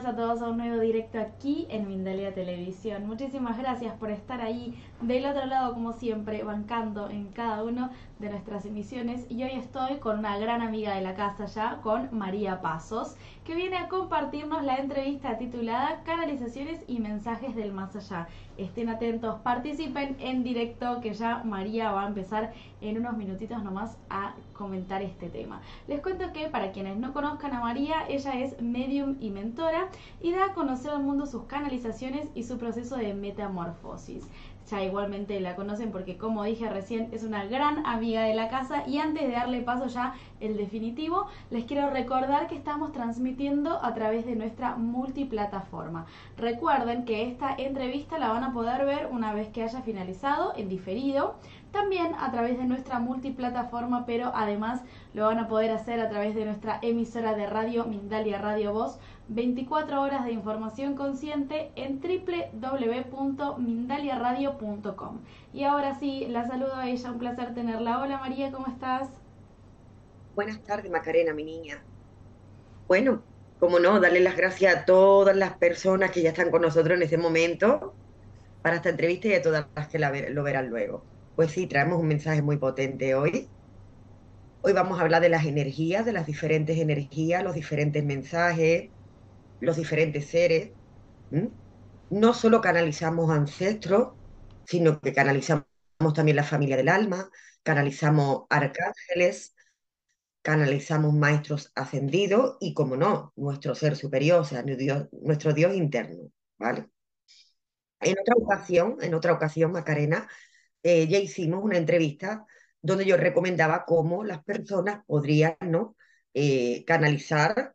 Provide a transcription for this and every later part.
Bienvenidos a todos a un nuevo directo aquí en Mindalia Televisión. Muchísimas gracias por estar ahí del otro lado, como siempre, bancando en cada una de nuestras emisiones. Y hoy estoy con una gran amiga de la casa ya, con María Pasos, que viene a compartirnos la entrevista titulada Canalizaciones y mensajes del más allá. Estén atentos, participen en directo, que ya María va a empezar en unos minutitos nomás a comentar este tema. Les cuento que para quienes no conozcan a María, ella es medium y mentora y da a conocer al mundo sus canalizaciones y su proceso de metamorfosis ya igualmente la conocen porque como dije recién es una gran amiga de la casa y antes de darle paso ya el definitivo, les quiero recordar que estamos transmitiendo a través de nuestra multiplataforma. Recuerden que esta entrevista la van a poder ver una vez que haya finalizado en diferido también a través de nuestra multiplataforma, pero además lo van a poder hacer a través de nuestra emisora de radio Mindalia Radio Voz, 24 horas de información consciente en www.mindaliaradio.com. Y ahora sí, la saludo a ella, un placer tenerla. Hola María, ¿cómo estás? Buenas tardes, Macarena, mi niña. Bueno, como no, darle las gracias a todas las personas que ya están con nosotros en este momento para esta entrevista y a todas las que lo verán luego. Pues sí, traemos un mensaje muy potente hoy. Hoy vamos a hablar de las energías, de las diferentes energías, los diferentes mensajes, los diferentes seres. No solo canalizamos ancestros, sino que canalizamos también la familia del alma, canalizamos arcángeles, canalizamos maestros ascendidos y, como no, nuestro ser superior, o sea, nuestro Dios interno, ¿vale? En otra ocasión, en otra ocasión, Macarena, eh, ya hicimos una entrevista donde yo recomendaba cómo las personas podrían ¿no? Eh, canalizar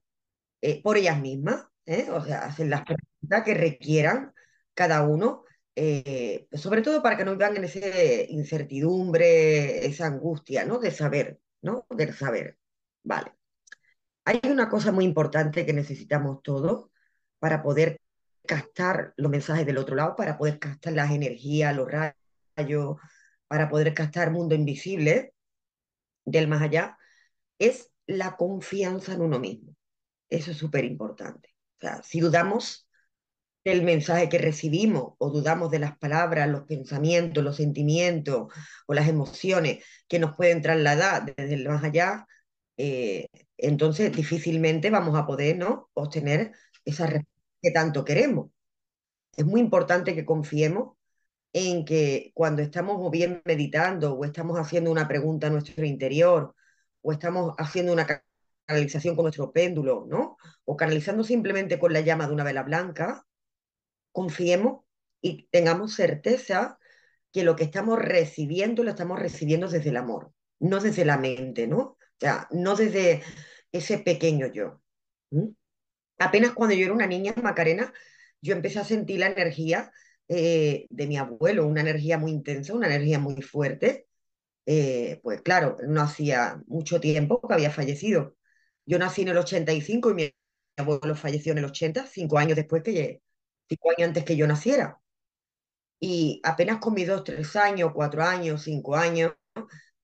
eh, por ellas mismas, o sea, hacer las preguntas que requieran cada uno, sobre todo para que no vivan en esa incertidumbre, esa angustia, ¿no? De saber, ¿no? Del saber. Vale. Hay una cosa muy importante que necesitamos todos para poder captar los mensajes del otro lado, para poder captar las energías, los rayos para poder captar mundo invisible del más allá, es la confianza en uno mismo. Eso es súper importante. Si dudamos del mensaje que recibimos o dudamos de las palabras, los pensamientos, los sentimientos o las emociones que nos pueden trasladar desde el más allá, eh, entonces difícilmente vamos a poder ¿no? obtener esa respuesta que tanto queremos. Es muy importante que confiemos en que cuando estamos o bien meditando o estamos haciendo una pregunta a nuestro interior o estamos haciendo una canalización con nuestro péndulo, ¿no? O canalizando simplemente con la llama de una vela blanca, confiemos y tengamos certeza que lo que estamos recibiendo lo estamos recibiendo desde el amor, no desde la mente, ¿no? O sea, no desde ese pequeño yo. Apenas cuando yo era una niña, Macarena, yo empecé a sentir la energía eh, de mi abuelo, una energía muy intensa, una energía muy fuerte. Eh, pues claro, no hacía mucho tiempo que había fallecido. Yo nací en el 85 y mi abuelo falleció en el 80, cinco años después que cinco años antes que yo naciera. Y apenas con mis dos, tres años, cuatro años, cinco años,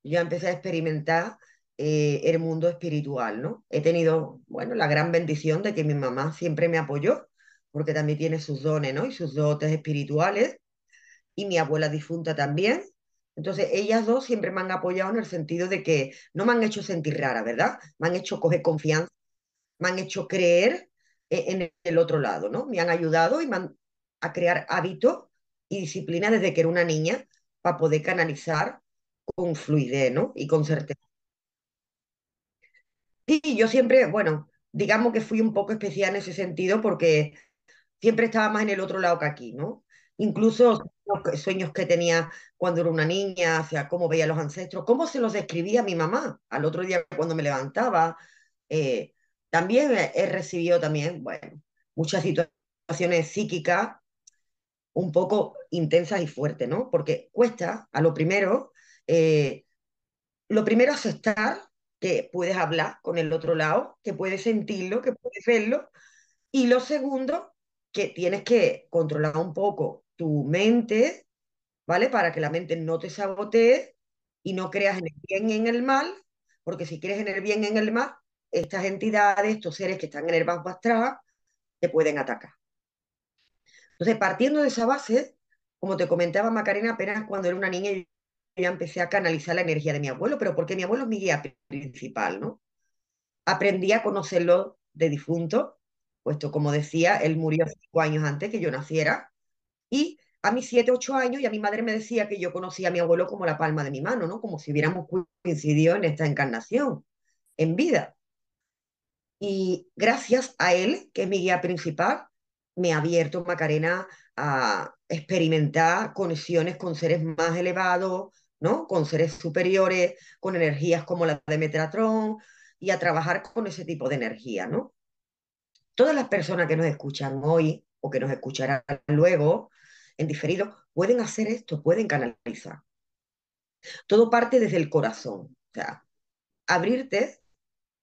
yo empecé a experimentar eh, el mundo espiritual, ¿no? He tenido, bueno, la gran bendición de que mi mamá siempre me apoyó porque también tiene sus dones, ¿no? Y sus dotes espirituales, y mi abuela difunta también. Entonces, ellas dos siempre me han apoyado en el sentido de que no me han hecho sentir rara, ¿verdad? Me han hecho coger confianza, me han hecho creer e-, en el otro lado, ¿no? Me han ayudado y me han, a crear hábitos y disciplina desde que era una niña para poder canalizar con fluidez, ¿no? Y con certeza. Sí, yo siempre, bueno, digamos que fui un poco especial en ese sentido porque siempre estaba más en el otro lado que aquí, ¿no? Incluso sueños que tenía cuando era una niña, sea, cómo veía los ancestros, cómo se los describía a mi mamá al otro día cuando me levantaba. Eh, también he recibido también, bueno, muchas situaciones psíquicas un poco intensas y fuertes, ¿no? Porque cuesta, a lo primero, eh, lo primero aceptar que puedes hablar con el otro lado, que puedes sentirlo, que puedes verlo, y lo segundo, que tienes que controlar un poco tu mente, ¿vale? Para que la mente no te sabotee y no creas en el bien y en el mal, porque si crees en el bien y en el mal, estas entidades, estos seres que están en el bajo astral, te pueden atacar. Entonces, partiendo de esa base, como te comentaba Macarena, apenas cuando era una niña yo ya empecé a canalizar la energía de mi abuelo, pero porque mi abuelo es mi guía principal, ¿no? Aprendí a conocerlo de difunto, puesto como decía, él murió cinco años antes que yo naciera, y a mis siete, ocho años, y a mi madre me decía que yo conocía a mi abuelo como la palma de mi mano, ¿no? Como si hubiéramos coincidido en esta encarnación, en vida. Y gracias a él, que es mi guía principal, me ha abierto Macarena a experimentar conexiones con seres más elevados, ¿no? Con seres superiores, con energías como la de Metatron y a trabajar con ese tipo de energía, ¿no? Todas las personas que nos escuchan hoy o que nos escucharán luego en diferido pueden hacer esto, pueden canalizar. Todo parte desde el corazón, o sea, abrirte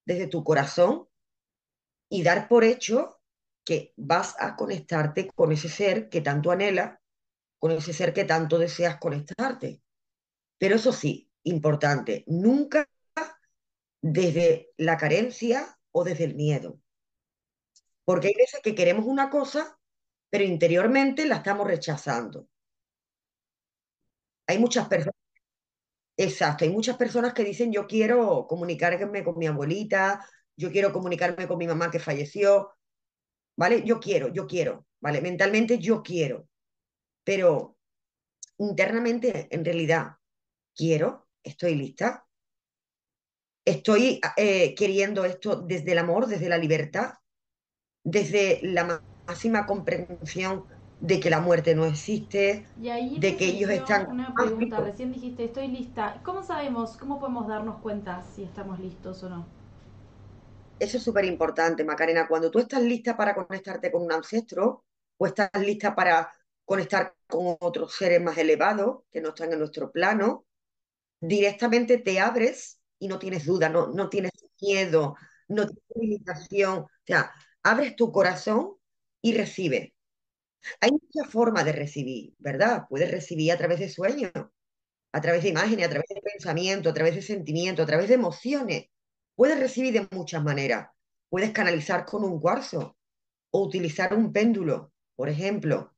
desde tu corazón y dar por hecho que vas a conectarte con ese ser que tanto anhela, con ese ser que tanto deseas conectarte. Pero eso sí, importante, nunca desde la carencia o desde el miedo. Porque hay veces que queremos una cosa, pero interiormente la estamos rechazando. Hay muchas personas, exacto, hay muchas personas que dicen yo quiero comunicarme con mi abuelita, yo quiero comunicarme con mi mamá que falleció, ¿vale? Yo quiero, yo quiero, ¿vale? Mentalmente yo quiero, pero internamente en realidad quiero, estoy lista, estoy eh, queriendo esto desde el amor, desde la libertad, desde la máxima comprensión de que la muerte no existe, de que ellos están... Una pregunta, recién dijiste, estoy lista. ¿Cómo sabemos, cómo podemos darnos cuenta si estamos listos o no? Eso es súper importante, Macarena. Cuando tú estás lista para conectarte con un ancestro o estás lista para conectar con otros seres más elevados que no están en nuestro plano, directamente te abres y no tienes duda, no, no tienes miedo, no tienes limitación. O sea, abres tu corazón y recibes. Hay muchas formas de recibir, ¿verdad? Puedes recibir a través de sueños, a través de imágenes, a través de pensamiento, a través de sentimiento, a través de emociones. Puedes recibir de muchas maneras. Puedes canalizar con un cuarzo o utilizar un péndulo, por ejemplo.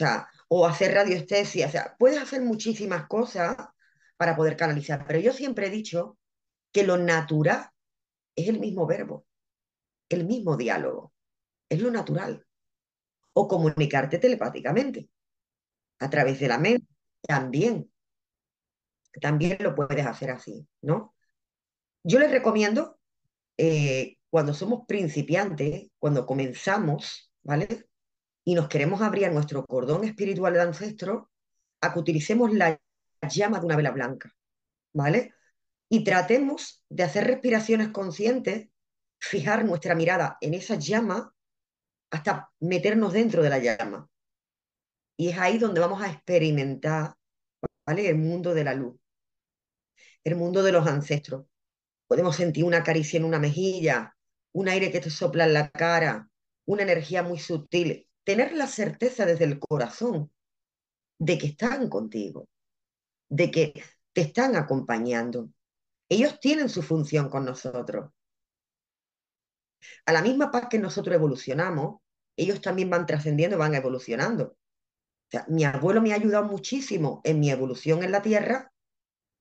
O o hacer radiestesia. O sea, puedes hacer muchísimas cosas para poder canalizar. Pero yo siempre he dicho que lo natural es el mismo verbo, el mismo diálogo. Es lo natural. O comunicarte telepáticamente a través de la mente. También. También lo puedes hacer así, ¿no? Yo les recomiendo, eh, cuando somos principiantes, cuando comenzamos, ¿vale? Y nos queremos abrir a nuestro cordón espiritual de ancestro, a que utilicemos la llama de una vela blanca, ¿vale? Y tratemos de hacer respiraciones conscientes, fijar nuestra mirada en esa llama hasta meternos dentro de la llama. Y es ahí donde vamos a experimentar, ¿vale? El mundo de la luz, el mundo de los ancestros. Podemos sentir una caricia en una mejilla, un aire que te sopla en la cara, una energía muy sutil. Tener la certeza desde el corazón de que están contigo, de que te están acompañando. Ellos tienen su función con nosotros. A la misma paz que nosotros evolucionamos, ellos también van trascendiendo, van evolucionando. O sea, mi abuelo me ha ayudado muchísimo en mi evolución en la Tierra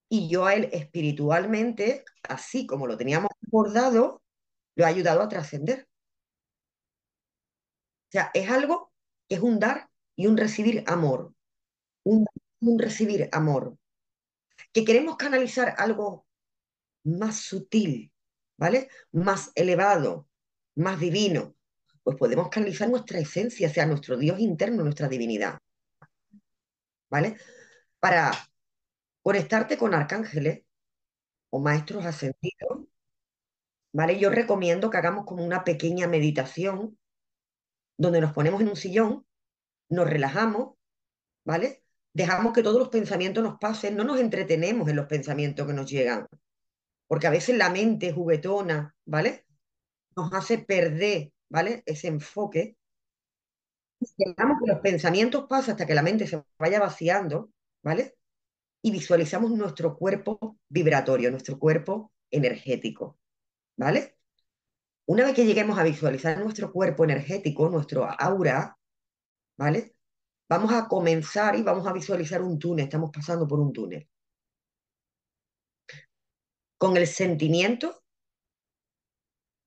y yo a él espiritualmente, así como lo teníamos acordado, lo ha ayudado a trascender. O sea, es algo que es un dar y un recibir amor. Un, un recibir amor que queremos canalizar algo más sutil, ¿vale? Más elevado, más divino, pues podemos canalizar nuestra esencia, sea, nuestro Dios interno, nuestra divinidad. ¿vale? Para conectarte con arcángeles o maestros ascendidos, ¿vale? Yo recomiendo que hagamos como una pequeña meditación donde nos ponemos en un sillón, nos relajamos, ¿vale? Dejamos que todos los pensamientos nos pasen, no nos entretenemos en los pensamientos que nos llegan, porque a veces la mente juguetona, ¿vale? Nos hace perder, ¿vale? Ese enfoque. Dejamos que los pensamientos pasen hasta que la mente se vaya vaciando, ¿vale? Y visualizamos nuestro cuerpo vibratorio, nuestro cuerpo energético, ¿vale? Una vez que lleguemos a visualizar nuestro cuerpo energético, nuestro aura, ¿vale? Vamos a comenzar y vamos a visualizar un túnel, estamos pasando por un túnel. Con el sentimiento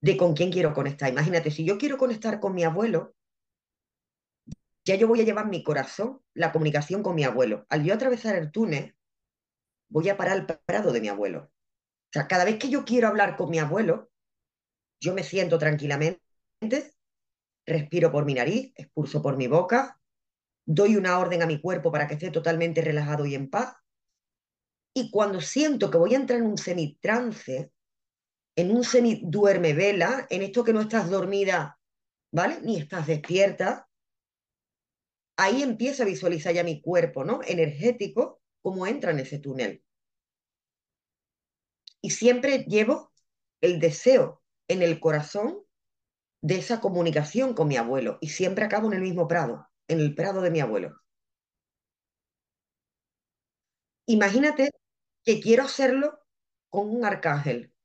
de con quién quiero conectar. Imagínate, si yo quiero conectar con mi abuelo, ya yo voy a llevar mi corazón, la comunicación con mi abuelo. Al yo atravesar el túnel, voy a parar el prado de mi abuelo. O sea, cada vez que yo quiero hablar con mi abuelo, yo me siento tranquilamente, respiro por mi nariz, expulso por mi boca, doy una orden a mi cuerpo para que esté totalmente relajado y en paz. Y cuando siento que voy a entrar en un semitrance, en un semi-duerme vela, en esto que no estás dormida, ¿vale? Ni estás despierta, ahí empiezo a visualizar ya mi cuerpo, ¿no? Energético, cómo entra en ese túnel. Y siempre llevo el deseo en el corazón de esa comunicación con mi abuelo y siempre acabo en el mismo prado, en el prado de mi abuelo. Imagínate que quiero hacerlo con un arcángel.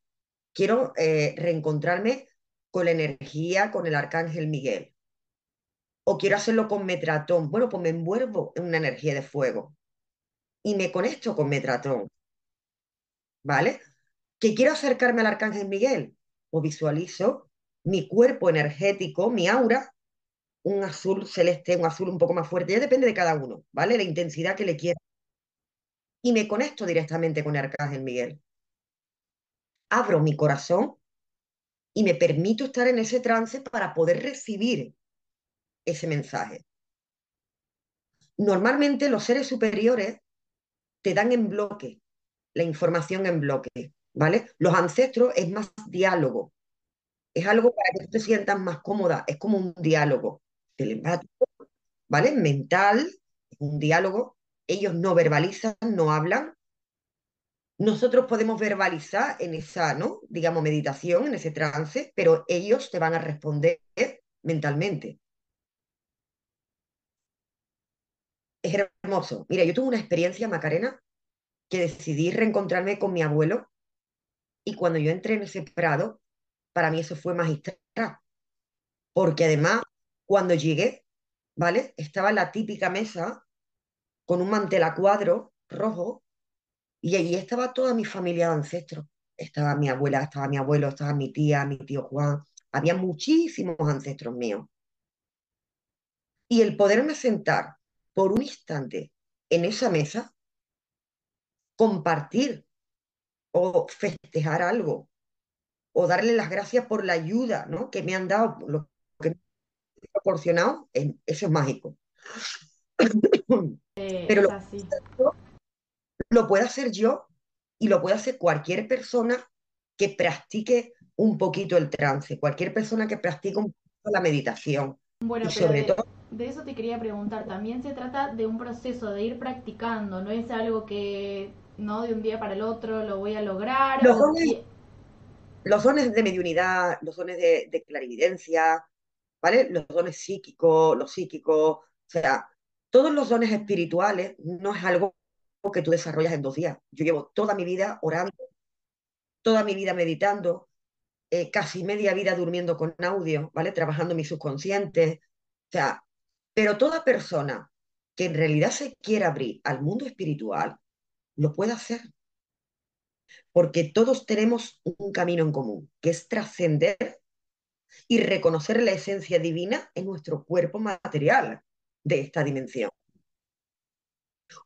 Quiero eh, reencontrarme con la energía, con el arcángel Miguel. O quiero hacerlo con Metratón. Bueno, pues me envuelvo en una energía de fuego y me conecto con Metratón. ¿Vale? Que quiero acercarme al arcángel Miguel o visualizo mi cuerpo energético, mi aura, un azul celeste, un azul un poco más fuerte, ya depende de cada uno, ¿vale? La intensidad que le quiera. Y me conecto directamente con el Arcángel Miguel. Abro mi corazón y me permito estar en ese trance para poder recibir ese mensaje. Normalmente los seres superiores te dan en bloque la información en bloque. ¿vale? Los ancestros es más diálogo, es algo para que tú te sientas más cómoda, es como un diálogo telepático, ¿vale? Mental, un diálogo, ellos no verbalizan, no hablan. Nosotros podemos verbalizar en esa, ¿no? Digamos, meditación, en ese trance, pero ellos te van a responder mentalmente. Es hermoso. Mira, yo tuve una experiencia, Macarena, que decidí reencontrarme con mi abuelo y cuando yo entré en ese prado, para mí eso fue magistral. Porque además, cuando llegué, ¿vale? Estaba la típica mesa con un mantel a cuadro rojo y allí estaba toda mi familia de ancestros. Estaba mi abuela, estaba mi abuelo, estaba mi tía, mi tío Juan. Había muchísimos ancestros míos. Y el poderme sentar por un instante en esa mesa, compartir o festejar algo, o darle las gracias por la ayuda ¿no? que me han dado, lo que me han proporcionado, eso es mágico. Eh, Pero lo. Lo puedo hacer yo y lo puede hacer cualquier persona que practique un poquito el trance, cualquier persona que practique un poquito la meditación. Bueno, Y pero sobre de, todo, de eso te quería preguntar. También se trata de un proceso de ir practicando, no es algo que no de un día para el otro lo voy a lograr los dones, los dones de mediunidad, los dones de, de clarividencia, ¿vale? Los dones psíquicos, los psíquicos, o sea, todos los dones espirituales no es algo que tú desarrollas en dos días. Yo llevo toda mi vida orando, toda mi vida meditando, eh, casi media vida durmiendo con audio, ¿vale? Trabajando mi subconsciente. O sea, pero toda persona que en realidad se quiera abrir al mundo espiritual, lo puede hacer, porque todos tenemos un camino en común, que es trascender y reconocer la esencia divina en nuestro cuerpo material de esta dimensión.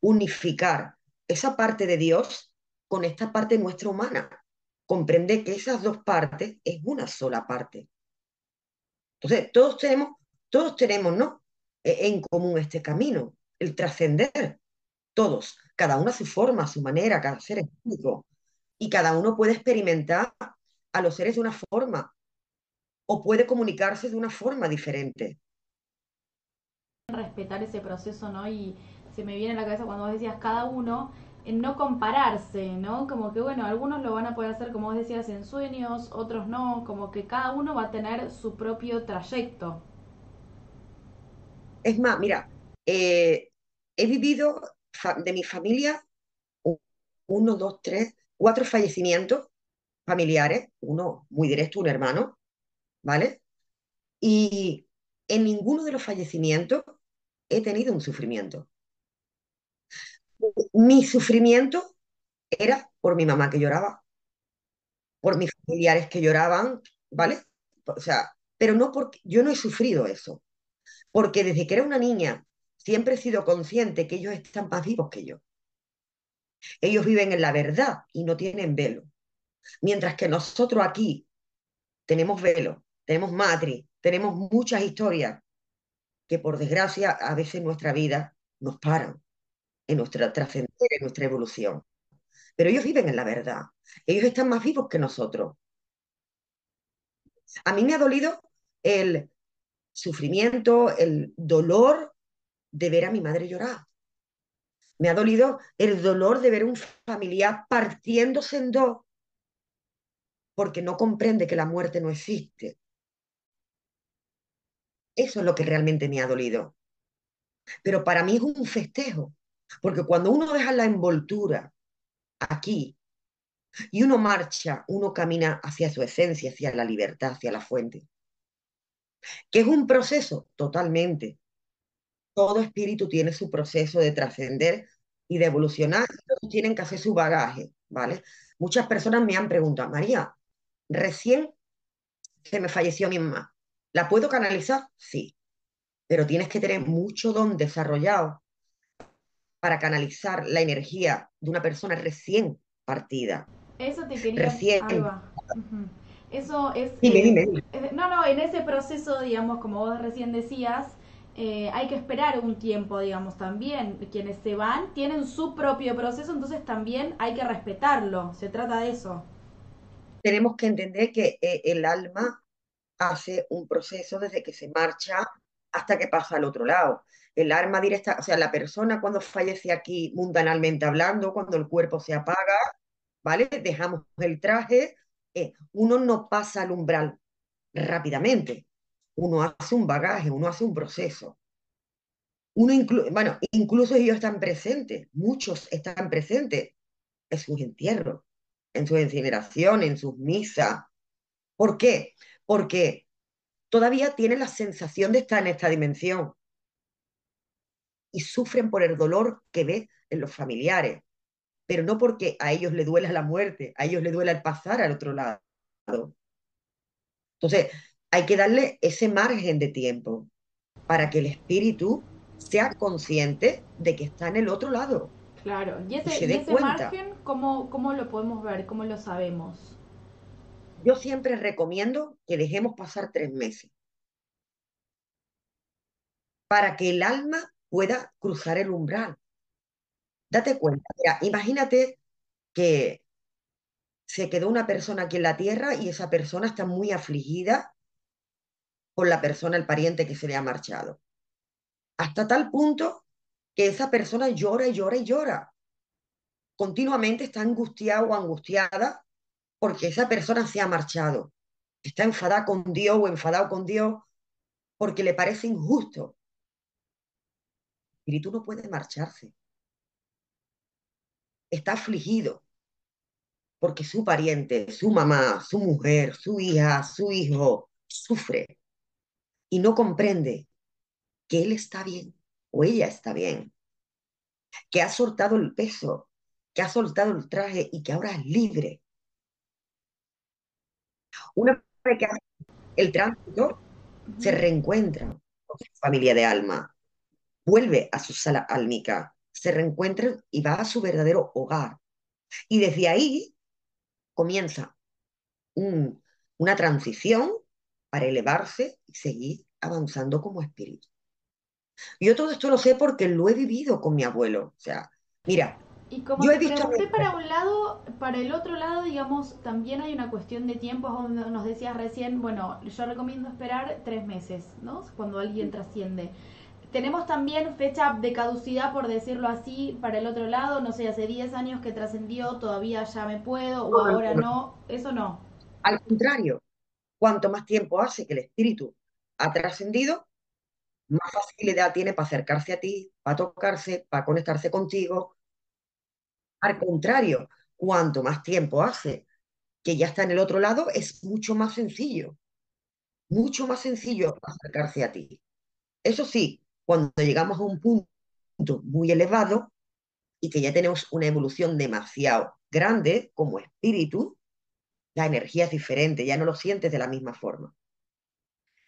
Unificar esa parte de Dios con esta parte nuestra humana. Comprende que esas dos partes es una sola parte. Entonces, todos tenemos, todos tenemos, ¿no? E- En común este camino, el trascender. todos, cada uno a su forma, a su manera, cada ser es único. Y cada uno puede experimentar a los seres de una forma o puede comunicarse de una forma diferente. Respetar ese proceso, ¿no? Se me viene a la cabeza cuando vos decías cada uno, en no compararse, ¿no? Como que, bueno, algunos lo van a poder hacer, como vos decías, en sueños, otros no, como que cada uno va a tener su propio trayecto. Es más, mira, eh, he vivido de mi familia uno, dos, tres, cuatro fallecimientos familiares, uno muy directo, un hermano, ¿vale? Y en ninguno de los fallecimientos he tenido un sufrimiento. Mi sufrimiento era por mi mamá que lloraba, por mis familiares que lloraban, ¿vale? O sea, pero no porque yo no he sufrido eso, porque desde que era una niña siempre he sido consciente que ellos están más vivos que yo. Ellos viven en la verdad y no tienen velo. Mientras que nosotros aquí tenemos velo, tenemos matriz, tenemos muchas historias que por desgracia a veces nuestra vida nos paran, en nuestra trascendencia, en nuestra evolución. Pero ellos viven en la verdad. Ellos están más vivos que nosotros. A mí me ha dolido el sufrimiento, el dolor de ver a mi madre llorar. Me ha dolido el dolor de ver un familiar partiéndose en dos porque no comprende que la muerte no existe. Eso es lo que realmente me ha dolido. Pero para mí es un festejo, porque cuando uno deja la envoltura aquí y uno marcha, uno camina hacia su esencia, hacia la libertad, hacia la fuente, que es un proceso totalmente. Todo espíritu tiene su proceso de trascender y de evolucionar, todos tienen que hacer su bagaje, ¿vale? Muchas personas me han preguntado, María, recién se me falleció mi mamá, ¿La puedo canalizar? Sí, pero tienes que tener mucho don desarrollado para canalizar la energía de una persona recién partida. Eso te quería... Recién... Eso es... Eh, no, no, en ese proceso, digamos, como vos recién decías, eh, hay que esperar un tiempo, digamos, también. Quienes se van tienen su propio proceso, entonces también hay que respetarlo. Se trata de eso. Tenemos que entender que eh, el alma hace un proceso desde que se marcha hasta que pasa al otro lado. El arma directa, o sea, la persona cuando fallece aquí mundanalmente hablando, cuando el cuerpo se apaga, ¿vale? Dejamos el traje, eh, uno no pasa al umbral rápidamente, uno hace un bagaje, uno hace un proceso. Uno bueno, incluso ellos están presentes, muchos están presentes en sus entierros, en su incineración, en sus misas. ¿Por qué? porque todavía tienen la sensación de estar en esta dimensión y sufren por el dolor que ve en los familiares, pero no porque a ellos le duela la muerte, a ellos le duela el pasar al otro lado. Entonces, hay que darle ese margen de tiempo para que el espíritu sea consciente de que está en el otro lado. Claro, y ese, margen, ¿cómo, ¿cómo lo podemos ver? ¿Cómo lo sabemos? Yo siempre recomiendo que dejemos pasar tres meses para que el alma pueda cruzar el umbral. Date cuenta, imagínate que se quedó una persona aquí en la tierra y esa persona está muy afligida con la persona, el pariente que se le ha marchado. Hasta tal punto que esa persona llora y llora y llora. Continuamente está angustiado o angustiada porque esa persona se ha marchado, está enfadada con Dios o enfadado con Dios porque le parece injusto. Espíritu no puede marcharse. Está afligido porque su pariente, su mamá, su mujer, su hija, su hijo sufre y no comprende que él está bien o ella está bien, que ha soltado el peso, que ha soltado el traje y que ahora es libre. Una vez que hace el tránsito, se reencuentra con su familia de alma, vuelve a su sala álmica, se reencuentra y va a su verdadero hogar. Y desde ahí comienza una transición para elevarse y seguir avanzando como espíritu. Yo todo esto lo sé porque lo he vivido con mi abuelo. O sea, Mira, y como yo te he visto... pregunté para un lado, para el otro lado, digamos, también hay una cuestión de tiempo, donde nos decías recién, bueno, yo recomiendo esperar tres meses, ¿no? Cuando alguien trasciende. Tenemos también fecha de caducidad, por decirlo así, para el otro lado, no sé, hace 10 años que trascendió, todavía ya me puedo, o ahora no, eso no. Al contrario, cuanto más tiempo hace que el espíritu ha trascendido, más facilidad tiene para acercarse a ti, para tocarse, para conectarse contigo. Al contrario, cuanto más tiempo hace que ya está en el otro lado, es mucho más sencillo, mucho más sencillo acercarse a ti. Eso sí, cuando llegamos a un punto muy elevado y que ya tenemos una evolución demasiado grande como espíritu, la energía es diferente, ya no lo sientes de la misma forma.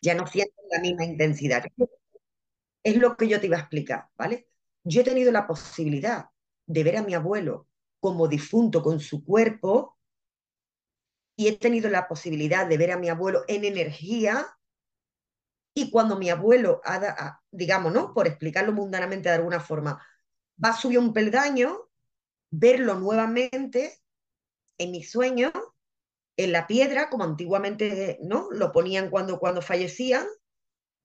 Ya no sientes la misma intensidad. Es lo que yo te iba a explicar, ¿vale? Yo he tenido la posibilidad de ver a mi abuelo como difunto con su cuerpo y he tenido la posibilidad de ver a mi abuelo en energía y cuando mi abuelo, digamos, ¿no? Por explicarlo mundanamente de alguna forma, va a subir un peldaño, verlo nuevamente en mi sueño, en la piedra, como antiguamente ¿no? lo ponían cuando, cuando fallecían,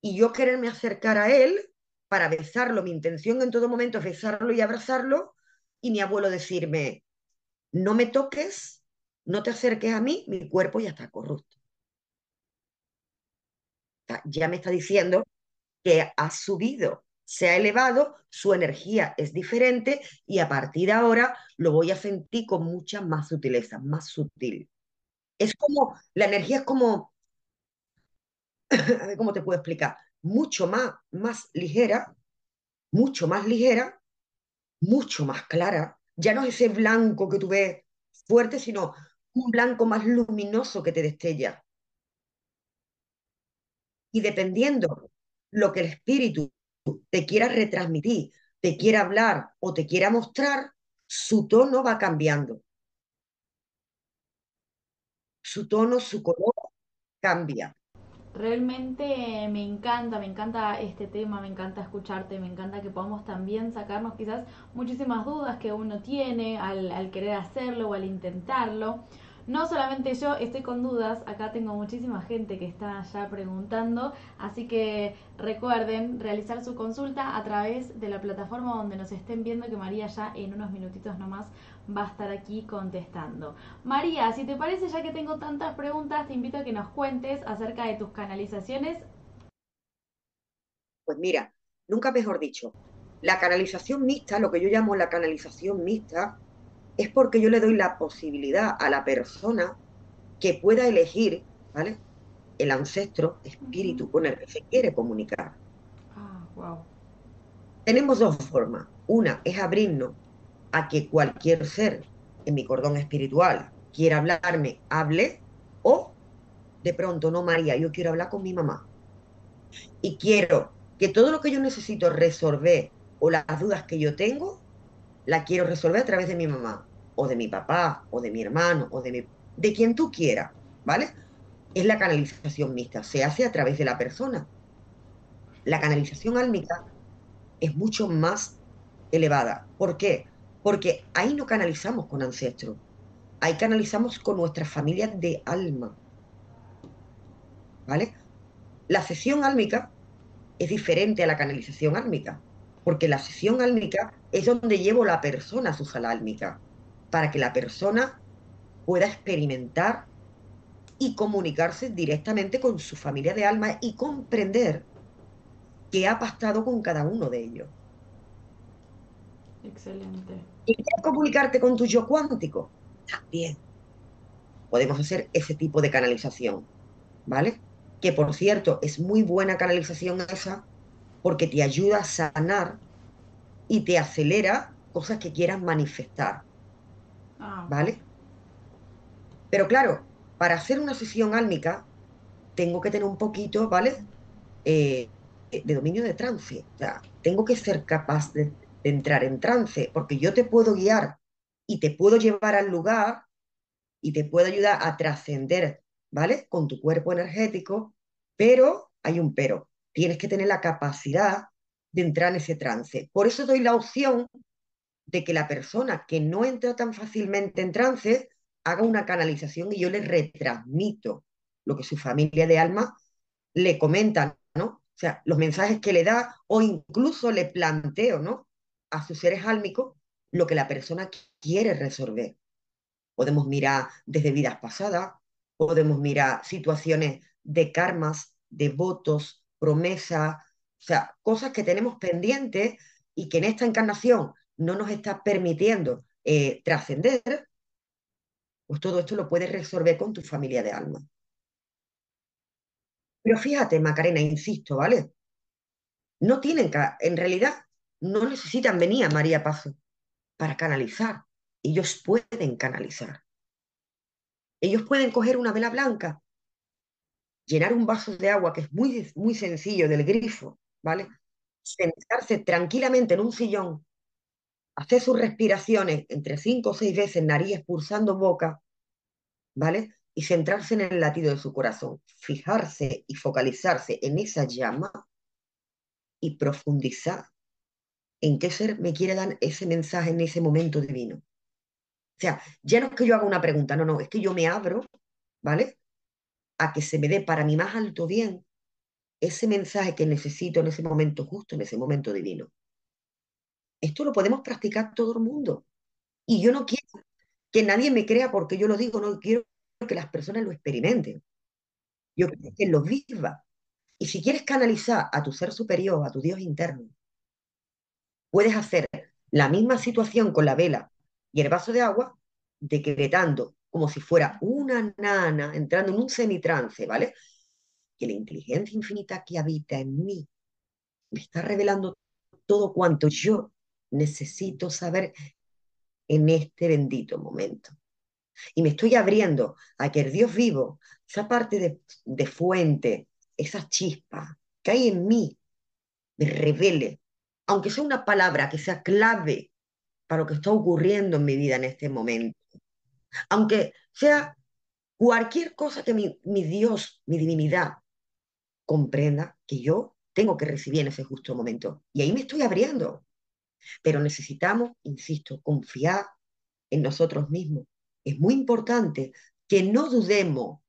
y yo quererme acercar a él para besarlo. Mi intención en todo momento es besarlo y abrazarlo y mi abuelo decirme, no me toques, no te acerques a mí, mi cuerpo ya está corrupto. Ya me está diciendo que ha subido, se ha elevado, su energía es diferente y a partir de ahora lo voy a sentir con mucha más sutileza, más sutil. Es como, la energía es como, a ver cómo te puedo explicar, mucho más, más ligera, mucho más ligera, mucho más clara. Ya no es ese blanco que tú ves fuerte, sino un blanco más luminoso que te destella. Y dependiendo lo que el espíritu te quiera retransmitir, te quiera hablar o te quiera mostrar, su tono va cambiando. Su tono, su color cambia. Realmente me encanta, me encanta este tema, me encanta escucharte, me encanta que podamos también sacarnos quizás muchísimas dudas que uno tiene al, al querer hacerlo o al intentarlo. No solamente yo estoy con dudas, acá tengo muchísima gente que está ya preguntando, así que recuerden realizar su consulta a través de la plataforma donde nos estén viendo que María ya en unos minutitos nomás va a estar aquí contestando. María, si te parece ya que tengo tantas preguntas, te invito a que nos cuentes acerca de tus canalizaciones. Pues mira, nunca mejor dicho, la canalización mixta, lo que yo llamo la canalización mixta, es porque yo le doy la posibilidad a la persona que pueda elegir, ¿vale? El ancestro, espíritu con el que se quiere comunicar. Ah, wow. Tenemos dos formas. Una es abrirnos a que cualquier ser en mi cordón espiritual quiera hablarme, hable, o de pronto, no, María, yo quiero hablar con mi mamá. Y quiero que todo lo que yo necesito resolver o las dudas que yo tengo, la quiero resolver a través de mi mamá, o de mi papá, o de mi hermano, o de, mi, de quien tú quieras, ¿vale? Es la canalización mixta, se hace a través de la persona. La canalización álmica es mucho más elevada. ¿Por qué? Porque ahí no canalizamos con ancestros, ahí canalizamos con nuestras familias de alma. ¿Vale? La sesión álmica es diferente a la canalización álmica, porque la sesión álmica es donde llevo la persona a su sala álmica, para que la persona pueda experimentar y comunicarse directamente con su familia de alma y comprender qué ha pasado con cada uno de ellos. Excelente. ¿Y quieres comunicarte con tu yo cuántico? También. Podemos hacer ese tipo de canalización, ¿vale? Que por cierto, es muy buena canalización esa porque te ayuda a sanar y te acelera cosas que quieras manifestar. Ah. ¿Vale? Pero claro, para hacer una sesión álmica, tengo que tener un poquito, ¿vale? Eh, de dominio de trance. O sea, tengo que ser capaz de, entrar en trance, porque yo te puedo guiar y te puedo llevar al lugar y te puedo ayudar a trascender, ¿vale? Con tu cuerpo energético, pero hay un pero. Tienes que tener la capacidad de entrar en ese trance. Por eso doy la opción de que la persona que no entra tan fácilmente en trance haga una canalización y yo le retransmito lo que su familia de alma le comenta, ¿no? O sea, los mensajes que le da o incluso le planteo, ¿no? A sus seres álmicos lo que la persona quiere resolver. Podemos mirar desde vidas pasadas, podemos mirar situaciones de karmas, de votos, promesas, o sea, cosas que tenemos pendientes y que en esta encarnación no nos está permitiendo eh, trascender, pues todo esto lo puedes resolver con tu familia de alma. Pero fíjate, Macarena, insisto, ¿vale? No tienen en realidad, no necesitan venir a María Paso para canalizar. Ellos pueden canalizar. Ellos pueden coger una vela blanca, llenar un vaso de agua, que es muy, muy sencillo, del grifo, ¿vale? Sentarse tranquilamente en un sillón, hacer sus respiraciones entre cinco o seis veces, nariz expulsando boca, ¿vale? Y centrarse en el latido de su corazón, fijarse y focalizarse en esa llama y profundizar en qué ser me quiere dar ese mensaje en ese momento divino. O sea, ya no es que yo haga una pregunta, no, no, es que yo me abro, ¿vale? A que se me dé para mi más alto bien ese mensaje que necesito en ese momento justo, en ese momento divino. Esto lo podemos practicar todo el mundo. Y yo no quiero que nadie me crea porque yo lo digo, no quiero que las personas lo experimenten. Yo quiero que lo viva. Y si quieres canalizar a tu ser superior, a tu Dios interno, puedes hacer la misma situación con la vela y el vaso de agua, decretando como si fuera una nana entrando en un semitrance, ¿vale? Que la inteligencia infinita que habita en mí me está revelando todo cuanto yo necesito saber en este bendito momento. Y me estoy abriendo a que el Dios vivo, esa parte de, de fuente, esa chispa que hay en mí, me revele aunque sea una palabra que sea clave para lo que está ocurriendo en mi vida en este momento, aunque sea cualquier cosa que mi, Dios, mi divinidad, comprenda que yo tengo que recibir en ese justo momento. Y ahí me estoy abriendo. Pero necesitamos, insisto, confiar en nosotros mismos. Es muy importante que no dudemos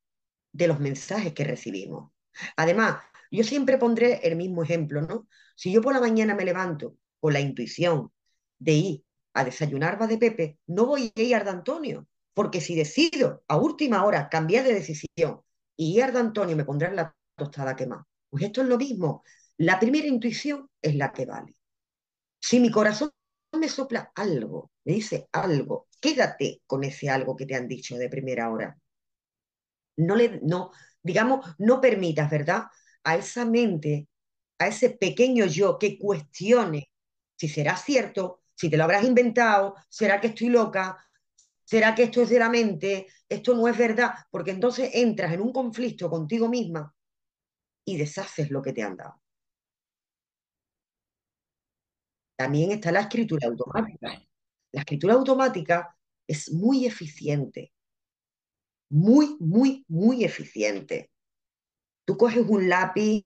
de los mensajes que recibimos. Además, yo siempre pondré el mismo ejemplo, ¿no? Si yo por la mañana me levanto con la intuición de ir a desayunar va de Pepe, no voy a ir a Antonio, porque si decido a última hora cambiar de decisión y ir a Antonio me pondré la tostada quemada. Pues esto es lo mismo. La primera intuición es la que vale. Si mi corazón me sopla algo, me dice algo, quédate con ese algo que te han dicho de primera hora. No le, no, digamos, no permitas, ¿verdad? a esa mente, a ese pequeño yo que cuestione si será cierto, si te lo habrás inventado, será que estoy loca, será que esto es de la mente, esto no es verdad, porque entonces entras en un conflicto contigo misma y deshaces lo que te han dado. También está la escritura automática. La escritura automática es muy eficiente, muy, muy, muy eficiente. Tú coges un lápiz,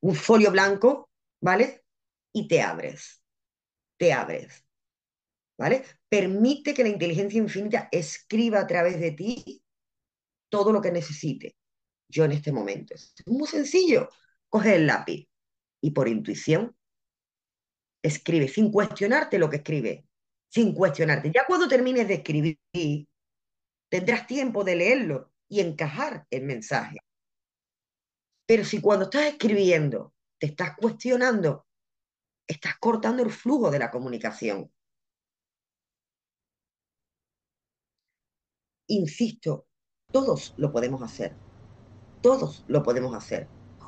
un folio blanco, ¿vale? Y te abres, te abres, ¿vale? Permite que la inteligencia infinita escriba a través de ti todo lo que necesite. Yo en este momento. Es muy sencillo. Coge el lápiz y por intuición escribe sin cuestionarte lo que escribe, sin cuestionarte. Ya cuando termines de escribir, tendrás tiempo de leerlo y encajar el mensaje. Pero si cuando estás escribiendo te estás cuestionando, estás cortando el flujo de la comunicación. Insisto, todos lo podemos hacer. Todos lo podemos hacer.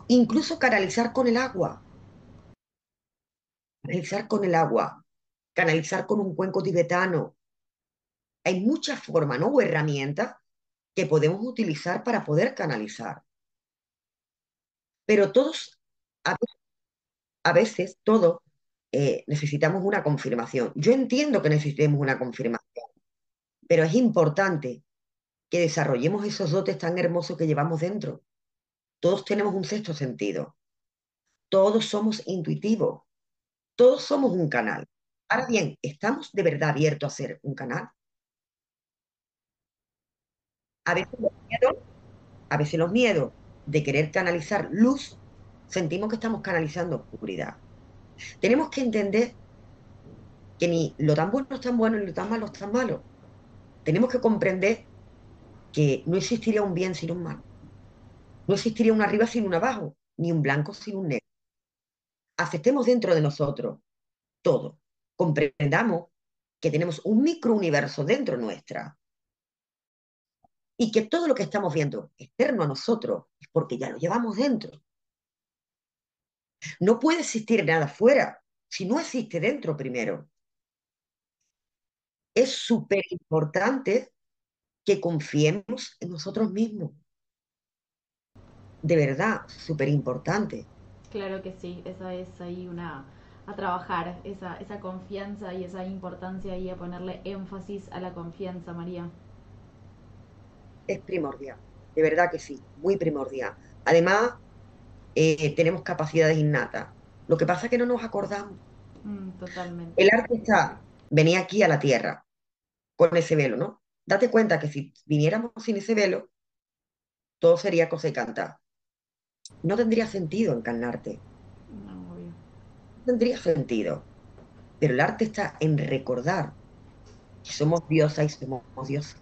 Incluso canalizar con el agua. Canalizar con el agua. Canalizar con un cuenco tibetano. Hay muchas formas, ¿no? O herramientas que podemos utilizar para poder canalizar. Pero todos, a, veces, todos eh, necesitamos una confirmación. Yo entiendo que necesitemos una confirmación, pero es importante que desarrollemos esos dotes tan hermosos que llevamos dentro. Todos tenemos un sexto sentido. Todos somos intuitivos. Todos somos un canal. Ahora bien, ¿estamos de verdad abiertos a ser un canal? A veces los miedos, a veces los miedos de querer canalizar luz, sentimos que estamos canalizando oscuridad. Tenemos que entender que ni lo tan bueno es tan bueno ni lo tan malo es tan malo. Tenemos que comprender que no existiría un bien sin un mal. No existiría un arriba sin un abajo, ni un blanco sin un negro. Aceptemos dentro de nosotros todo. Comprendamos que tenemos un microuniverso dentro nuestra y que todo lo que estamos viendo externo a nosotros es porque ya lo llevamos dentro. No puede existir nada fuera si no existe dentro primero. Es súper importante que confiemos en nosotros mismos. De verdad, súper importante. Claro que sí, esa es ahí una a trabajar, esa, esa confianza y esa importancia y a ponerle énfasis a la confianza, María. Es primordial, de verdad que sí, muy primordial. Además, eh, tenemos capacidades innatas. Lo que pasa es que no nos acordamos. Mm, totalmente. El arte está, venía aquí a la tierra con ese velo, ¿no? Date cuenta que si viniéramos sin ese velo, todo sería cosa y cantar. No tendría sentido encarnarte. No, obvio. No tendría sentido. Pero el arte está en recordar que somos diosas y somos dioses.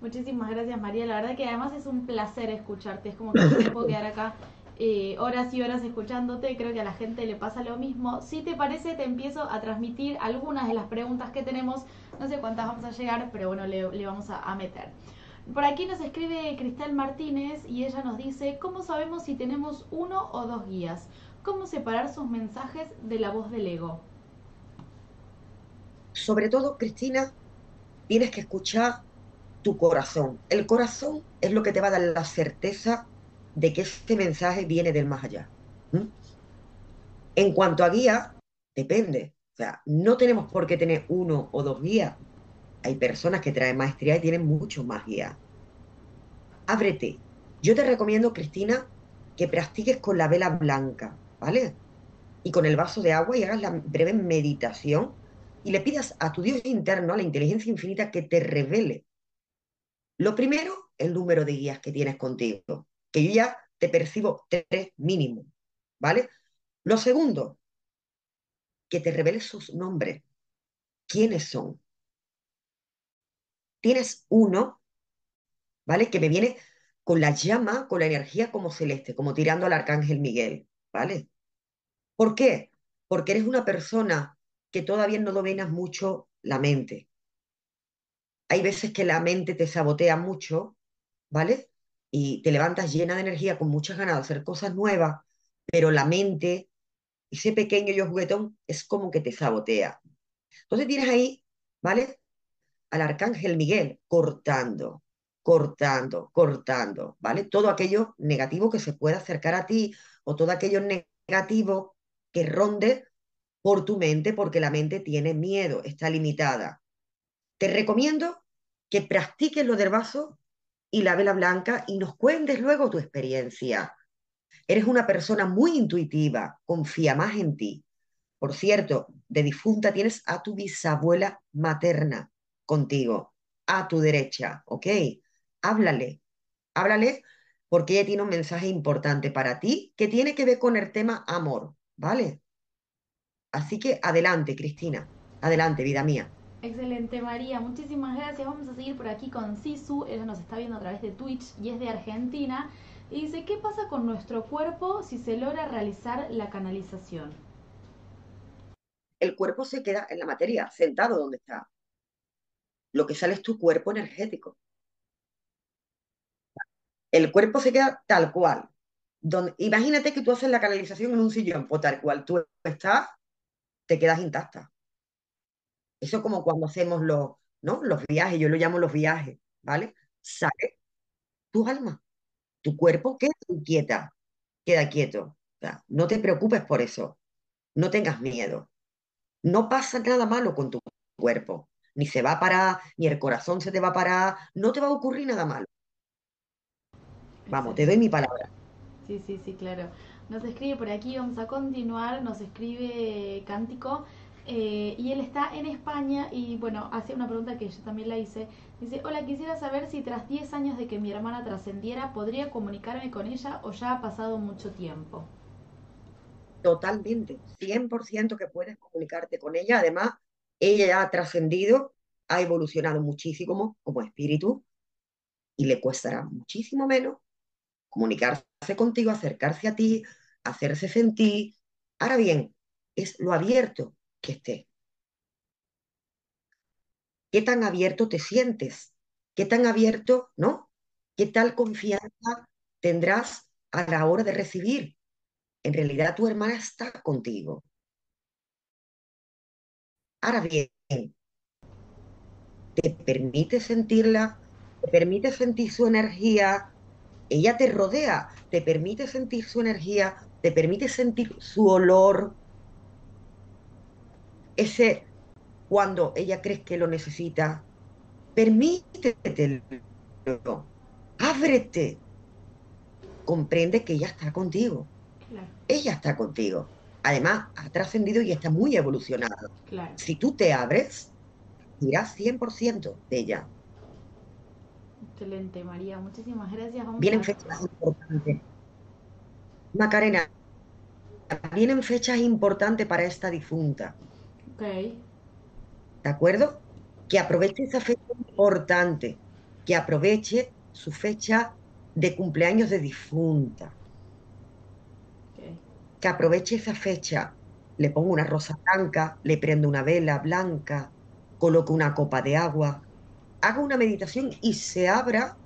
Muchísimas gracias María, la verdad que además es un placer escucharte, es como que me puedo quedar acá horas y horas escuchándote, creo que a la gente le pasa lo mismo. Si te parece, te empiezo a transmitir algunas de las preguntas que tenemos, no sé cuántas vamos a llegar, pero bueno, le, le vamos a, a meter. Por aquí nos escribe Cristal Martínez y ella nos dice, ¿cómo sabemos si tenemos uno o dos guías? ¿Cómo separar sus mensajes de la voz del ego? Sobre todo, Cristina, tienes que escuchar tu corazón. El corazón es lo que te va a dar la certeza de que este mensaje viene del más allá. En cuanto a guía, depende. O sea, no tenemos por qué tener uno o dos guías. Hay personas que traen maestría y tienen mucho más guías. Ábrete. Yo te recomiendo, Cristina, que practiques con la vela blanca, ¿vale? Y con el vaso de agua y hagas la breve meditación y le pidas a tu Dios interno, a la inteligencia infinita, que te revele. Lo primero, el número de guías que tienes contigo, que yo ya te percibo tres mínimo, ¿vale? Lo segundo, que te revele sus nombres. ¿Quiénes son? Tienes uno, ¿vale? Que me viene con la llama, con la energía como celeste, como tirando al arcángel Miguel, ¿vale? ¿Por qué? Porque eres una persona que todavía no dominas mucho la mente. Hay veces que la mente te sabotea mucho, ¿vale? Y te levantas llena de energía, con muchas ganas de hacer cosas nuevas, pero la mente, ese pequeño yo juguetón, es como que te sabotea. Entonces tienes ahí, ¿vale? Al arcángel Miguel cortando, cortando, cortando, ¿vale? Todo aquello negativo que se pueda acercar a ti o todo aquello negativo que ronde por tu mente porque la mente tiene miedo, está limitada. Te recomiendo que practiques lo del vaso y la vela blanca y nos cuentes luego tu experiencia. Eres una persona muy intuitiva, confía más en ti. Por cierto, de difunta tienes a tu bisabuela materna contigo, a tu derecha, ¿ok? Háblale, háblale porque ella tiene un mensaje importante para ti que tiene que ver con el tema amor, ¿vale? Así que adelante, Cristina, adelante, vida mía. Excelente María, muchísimas gracias. Vamos a seguir por aquí con Sisu, ella nos está viendo a través de Twitch y es de Argentina. Y dice, ¿qué pasa con nuestro cuerpo si se logra realizar la canalización? El cuerpo se queda en la materia, sentado donde está. Lo que sale es tu cuerpo energético. El cuerpo se queda tal cual. Imagínate que tú haces la canalización en un sillón, pues tal cual tú estás, te quedas intacta. Eso como cuando hacemos los, ¿no? los viajes, yo lo llamo los viajes, ¿vale? Sale tu alma, tu cuerpo queda quieta, queda quieto. O sea, no te preocupes por eso, no tengas miedo. No pasa nada malo con tu cuerpo, ni se va a parar, ni el corazón se te va a parar, no te va a ocurrir nada malo. Vamos, te doy mi palabra. Sí, sí, sí, claro. Nos escribe por aquí, vamos a continuar, nos escribe Cántico. Eh, y él está en España y bueno, hace una pregunta que yo también la hice. Dice, hola, quisiera saber si tras 10 años de que mi hermana trascendiera, ¿podría comunicarme con ella o ya ha pasado mucho tiempo? Totalmente, 100% que puedes comunicarte con ella. Además, ella ha trascendido, ha evolucionado muchísimo como espíritu y le costará muchísimo menos comunicarse contigo, acercarse a ti, hacerse sentir. Ahora bien, es lo abierto que esté. ¿Qué tan abierto te sientes? ¿Qué tan abierto, no? ¿Qué tal confianza tendrás a la hora de recibir? En realidad tu hermana está contigo. Ahora bien, te permite sentirla, te permite sentir su energía, ella te rodea, te permite sentir su energía, te permite sentir su olor, ese cuando ella cree que lo necesita, permítete, ábrete, comprende que ella está contigo. Ella está contigo. Además, ha trascendido y está muy evolucionado. Si tú te abres, irás 100% de ella. Excelente, María. Muchísimas gracias. vienen fechas importantes. Macarena, vienen fechas importantes para esta difunta. Ok. ¿De acuerdo? Que aproveche esa fecha importante, que aproveche su fecha de cumpleaños de difunta. Que aproveche esa fecha, le pongo una rosa blanca, le prendo una vela blanca, coloco una copa de agua, haga una meditación y se abra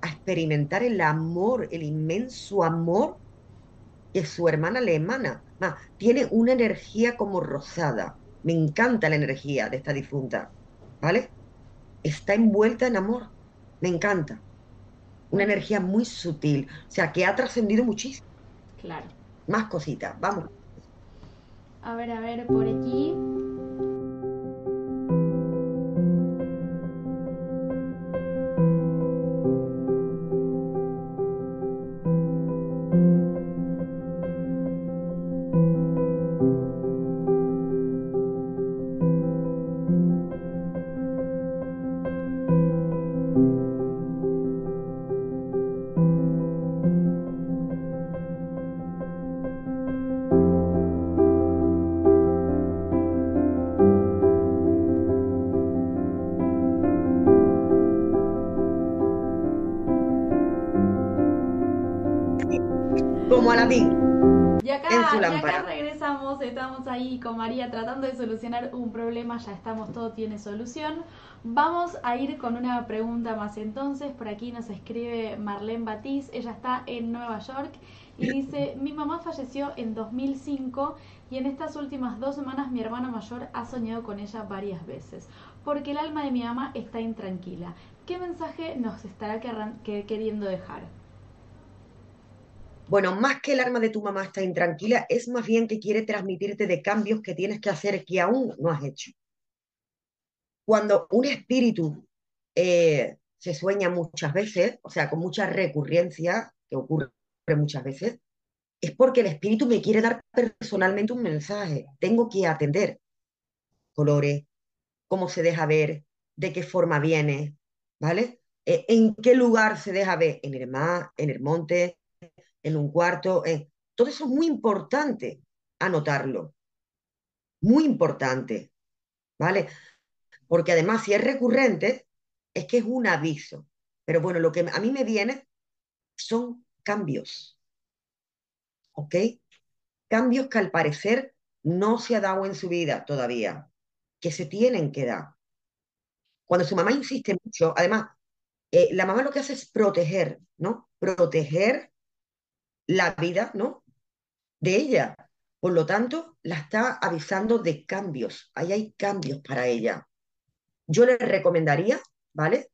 a experimentar el amor, el inmenso amor que su hermana le emana. tiene una energía como rosada. Me encanta la energía de esta difunta, ¿vale? Está envuelta en amor. Me encanta. Una energía muy sutil. O sea, que ha trascendido muchísimo. Claro. Más cositas. Vamos. A ver, a ver, por aquí. Acá, regresamos, estamos ahí con María tratando de solucionar un problema, ya estamos, todo tiene solución. Vamos a ir con una pregunta más entonces, por aquí nos escribe Marlene Batiz, ella está en Nueva York y dice, mi mamá falleció en 2005 y en estas últimas dos semanas mi hermana mayor ha soñado con ella varias veces, porque el alma de mi mamá está intranquila. ¿Qué mensaje nos estará queriendo dejar? Bueno, más que el alma de tu mamá está intranquila, es más bien que quiere transmitirte de cambios que tienes que hacer que aún no has hecho. Cuando un espíritu eh, se sueña muchas veces, o sea, con mucha recurrencia, que ocurre muchas veces, es porque el espíritu me quiere dar personalmente un mensaje. Tengo que atender colores, cómo se deja ver, de qué forma viene, ¿vale? Eh, ¿En qué lugar se deja ver? En el mar, en el monte, en un cuarto. Todo eso es muy importante anotarlo. Muy importante. ¿Vale? Porque además, si es recurrente, es que es un aviso. Pero bueno, lo que a mí me viene son cambios. ¿Ok? Cambios que al parecer no se ha dado en su vida todavía, que se tienen que dar. Cuando su mamá insiste mucho, además, eh, la mamá lo que hace es proteger, ¿no? Proteger la vida, ¿no? De ella. Por lo tanto, la está avisando de cambios. Ahí hay cambios para ella. Yo le recomendaría, ¿vale?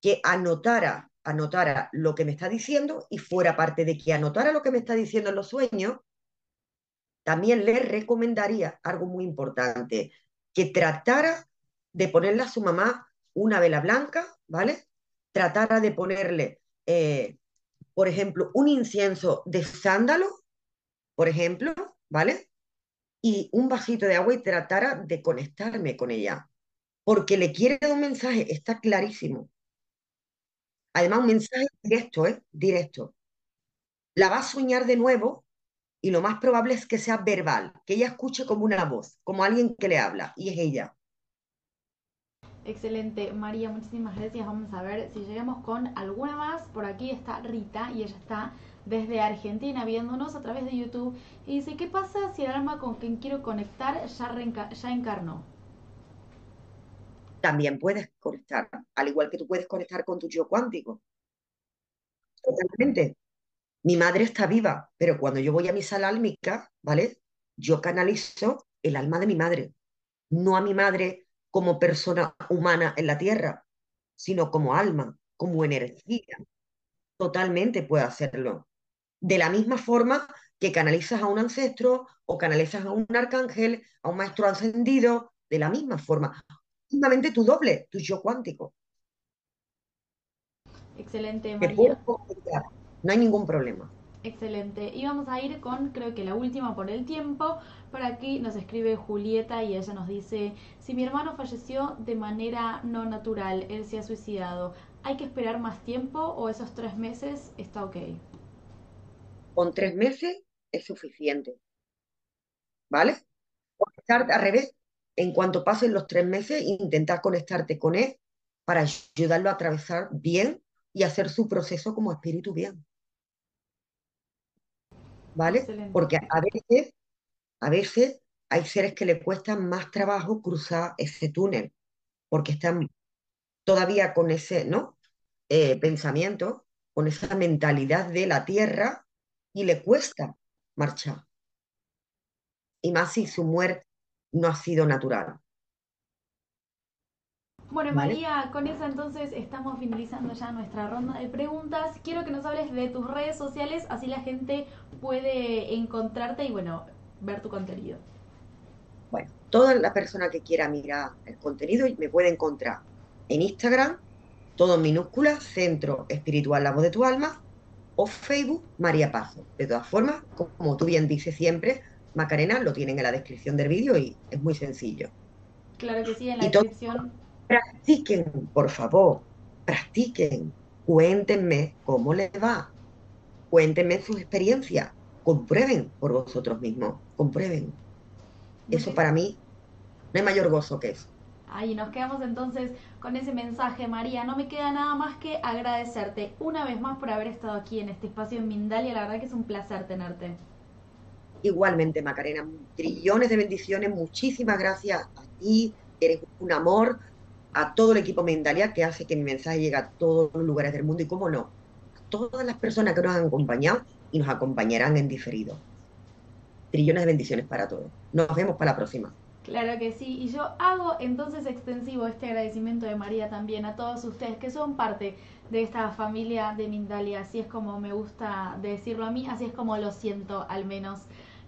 Que anotara, anotara lo que me está diciendo y fuera parte de que anotara lo que me está diciendo en los sueños, también le recomendaría algo muy importante, que tratara de ponerle a su mamá una vela blanca, ¿vale? Tratara de ponerle eh, por ejemplo, un incienso de sándalo, por ejemplo, ¿vale? y un vasito de agua y tratara de conectarme con ella. Porque le quiere dar un mensaje, está clarísimo. Además, un mensaje directo, ¿eh? Directo. La va a soñar de nuevo y lo más probable es que sea verbal, que ella escuche como una voz, como alguien que le habla, y es ella. Excelente, María, muchísimas gracias. Vamos a ver si llegamos con alguna más. Por aquí está Rita y ella está desde Argentina viéndonos a través de YouTube y dice, ¿qué pasa si el alma con quien quiero conectar ya, ya encarnó? También puedes conectar, al igual que tú puedes conectar con tu yo cuántico. Totalmente. Mi madre está viva, pero cuando yo voy a mi sala álmica, ¿vale? Yo canalizo el alma de mi madre, no a mi madre como persona humana en la tierra, sino como alma, como energía. Totalmente puedo hacerlo. De la misma forma que canalizas a un ancestro o canalizas a un arcángel, a un maestro ascendido, de la misma forma. Últimamente tu doble, tu yo cuántico. Excelente, María. No hay ningún problema. Excelente. Y vamos a ir con, creo que la última por el tiempo. Por aquí nos escribe Julieta y ella nos dice, si mi hermano falleció de manera no natural, él se ha suicidado, ¿hay que esperar más tiempo o esos tres meses está ok? Con tres meses es suficiente. ¿Vale? Conectarte al revés. En cuanto pasen los tres meses, intentar conectarte con él para ayudarlo a atravesar bien y hacer su proceso como espíritu bien. ¿vale? Porque a veces, a veces hay seres que le cuestan más trabajo cruzar ese túnel, porque están todavía con ese, ¿no? Eh, pensamiento, con esa mentalidad de la tierra y le cuesta marchar. Y más si su muerte no ha sido natural. Bueno, María, con eso entonces estamos finalizando ya nuestra ronda de preguntas. Quiero que nos hables de tus redes sociales, así la gente puede encontrarte y, bueno, ver tu contenido. Bueno, toda la persona que quiera mirar el contenido me puede encontrar en Instagram, todo en minúsculas, Centro Espiritual La Voz de tu Alma, o Facebook María Pazo. De todas formas, como tú bien dices siempre, Macarena lo tienen en la descripción del vídeo y es muy sencillo. Claro que sí, en la descripción Practiquen, por favor, practiquen. Cuéntenme cómo les va. Cuéntenme sus experiencias. Comprueben por vosotros mismos. Comprueben. Eso para mí no hay mayor gozo que eso. Ahí nos quedamos entonces con ese mensaje, María. No me queda nada más que agradecerte una vez más por haber estado aquí en este espacio en Mindalia. La verdad que es un placer tenerte. Igualmente, Macarena, trillones de bendiciones. Muchísimas gracias a ti. Eres un amor a todo el equipo Mendalia que hace que mi mensaje llegue a todos los lugares del mundo y, cómo no, a todas las personas que nos han acompañado y nos acompañarán en diferido. Trillones de bendiciones para todos. Nos vemos para la próxima. Claro que sí, y yo hago entonces extensivo este agradecimiento de María también a todos ustedes que son parte de esta familia de Mindalia, así es como me gusta decirlo a mí, así es como lo siento al menos.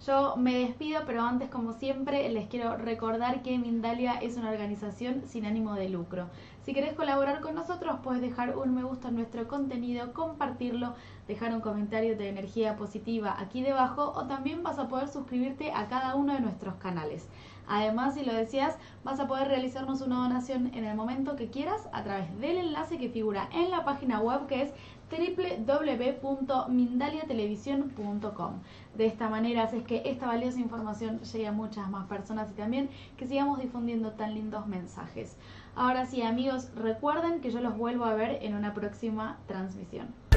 Yo me despido, pero antes, como siempre, les quiero recordar que Mindalia es una organización sin ánimo de lucro. Si querés colaborar con nosotros, puedes dejar un me gusta en nuestro contenido, compartirlo, dejar un comentario de energía positiva aquí debajo o también vas a poder suscribirte a cada uno de nuestros canales. Además, si lo deseas, vas a poder realizarnos una donación en el momento que quieras a través del enlace que figura en la página web que es www.mindaliatelevisión.com. De esta manera haces que esta valiosa información llegue a muchas más personas y también que sigamos difundiendo tan lindos mensajes. Ahora sí, amigos, recuerden que yo los vuelvo a ver en una próxima transmisión.